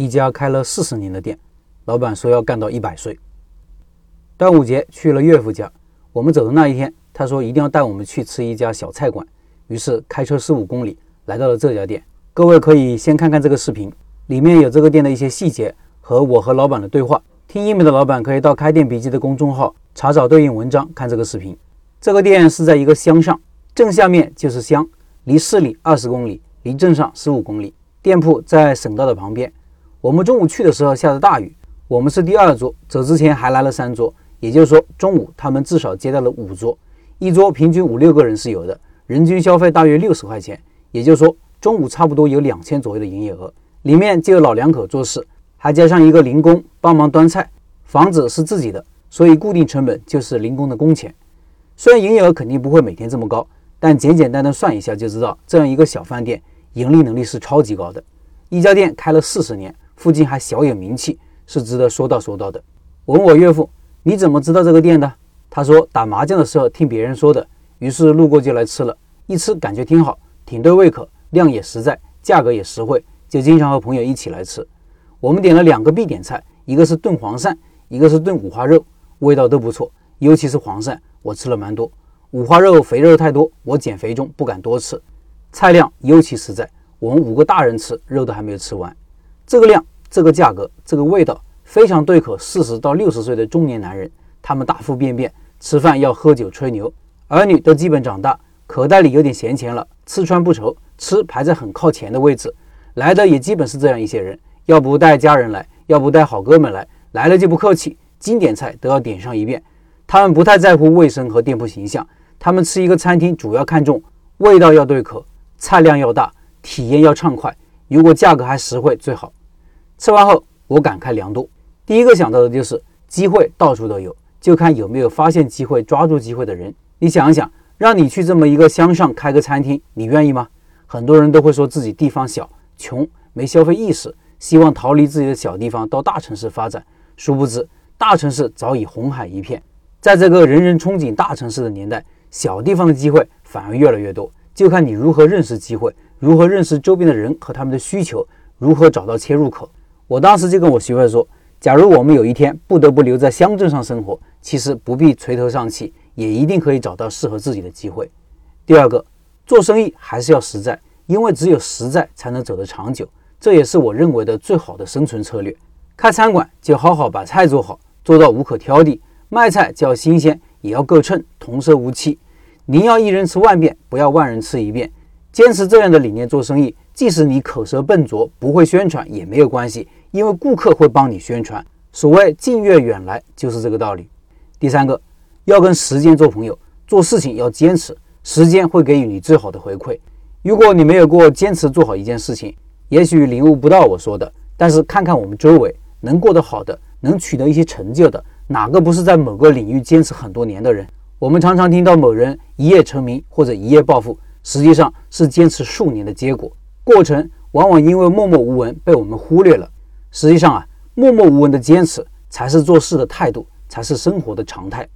一家开了四十年的店，老板说要干到一百岁。端午节去了岳父家，我们走的那一天，他说一定要带我们去吃一家小菜馆，于是开车十五公里来到了这家店。各位可以先看看这个视频，里面有这个店的一些细节和我和老板的对话。听音频的老板可以到开店笔记的公众号查找对应文章看这个视频。这个店是在一个乡上，正下面就是乡，离市里二十公里，离镇上十五公里。店铺在省道的旁边。我们中午去的时候下着大雨，我们是第二桌，走之前还来了三桌，也就是说中午他们至少接待了五桌，一桌平均五六个人是有的，人均消费大约六十块钱，也就是说中午差不多有两千左右的营业额。里面就有老两口做事，还加上一个零工帮忙端菜。房子是自己的，所以固定成本就是零工的工钱。虽然营业额肯定不会每天这么高，但简简单单算一下就知道，这样一个小饭店盈利能力是超级高的。一家店开了四十年。附近还小有名气，是值得说道说道的。我问我岳父：“你怎么知道这个店的？”他说：“打麻将的时候听别人说的，于是路过就来吃了。一吃感觉挺好，挺对胃口，量也实在，价格也实惠，就经常和朋友一起来吃。我们点了两个必点菜，一个是炖黄鳝，一个是炖五花肉，味道都不错。尤其是黄鳝，我吃了蛮多。五花肉肥肉太多，我减肥中不敢多吃。菜量尤其实在，我们五个大人吃，肉都还没有吃完。这个量。”这个价格，这个味道非常对口四十到六十岁的中年男人，他们大腹便便，吃饭要喝酒吹牛，儿女都基本长大，口袋里有点闲钱了，吃穿不愁，吃排在很靠前的位置，来的也基本是这样一些人，要不带家人来，要不带好哥们来，来了就不客气，经典菜都要点上一遍。他们不太在乎卫生和店铺形象，他们吃一个餐厅主要看重味道要对口，菜量要大，体验要畅快，如果价格还实惠最好。吃完后，我感慨良多。第一个想到的就是机会到处都有，就看有没有发现机会、抓住机会的人。你想一想，让你去这么一个乡上开个餐厅，你愿意吗？很多人都会说自己地方小、穷、没消费意识，希望逃离自己的小地方到大城市发展。殊不知，大城市早已红海一片。在这个人人憧憬大城市的年代，小地方的机会反而越来越多。就看你如何认识机会，如何认识周边的人和他们的需求，如何找到切入口。我当时就跟我媳妇说：“假如我们有一天不得不留在乡镇上生活，其实不必垂头丧气，也一定可以找到适合自己的机会。”第二个，做生意还是要实在，因为只有实在才能走得长久，这也是我认为的最好的生存策略。开餐馆就好好把菜做好，做到无可挑剔；卖菜就要新鲜，也要够称，童叟无欺。宁要一人吃万遍，不要万人吃一遍。坚持这样的理念做生意，即使你口舌笨拙，不会宣传也没有关系。因为顾客会帮你宣传，所谓近悦远来就是这个道理。第三个，要跟时间做朋友，做事情要坚持，时间会给予你最好的回馈。如果你没有过坚持做好一件事情，也许领悟不到我说的。但是看看我们周围能过得好的，能取得一些成就的，哪个不是在某个领域坚持很多年的人？我们常常听到某人一夜成名或者一夜暴富，实际上是坚持数年的结果，过程往往因为默默无闻被我们忽略了。实际上啊，默默无闻的坚持才是做事的态度，才是生活的常态。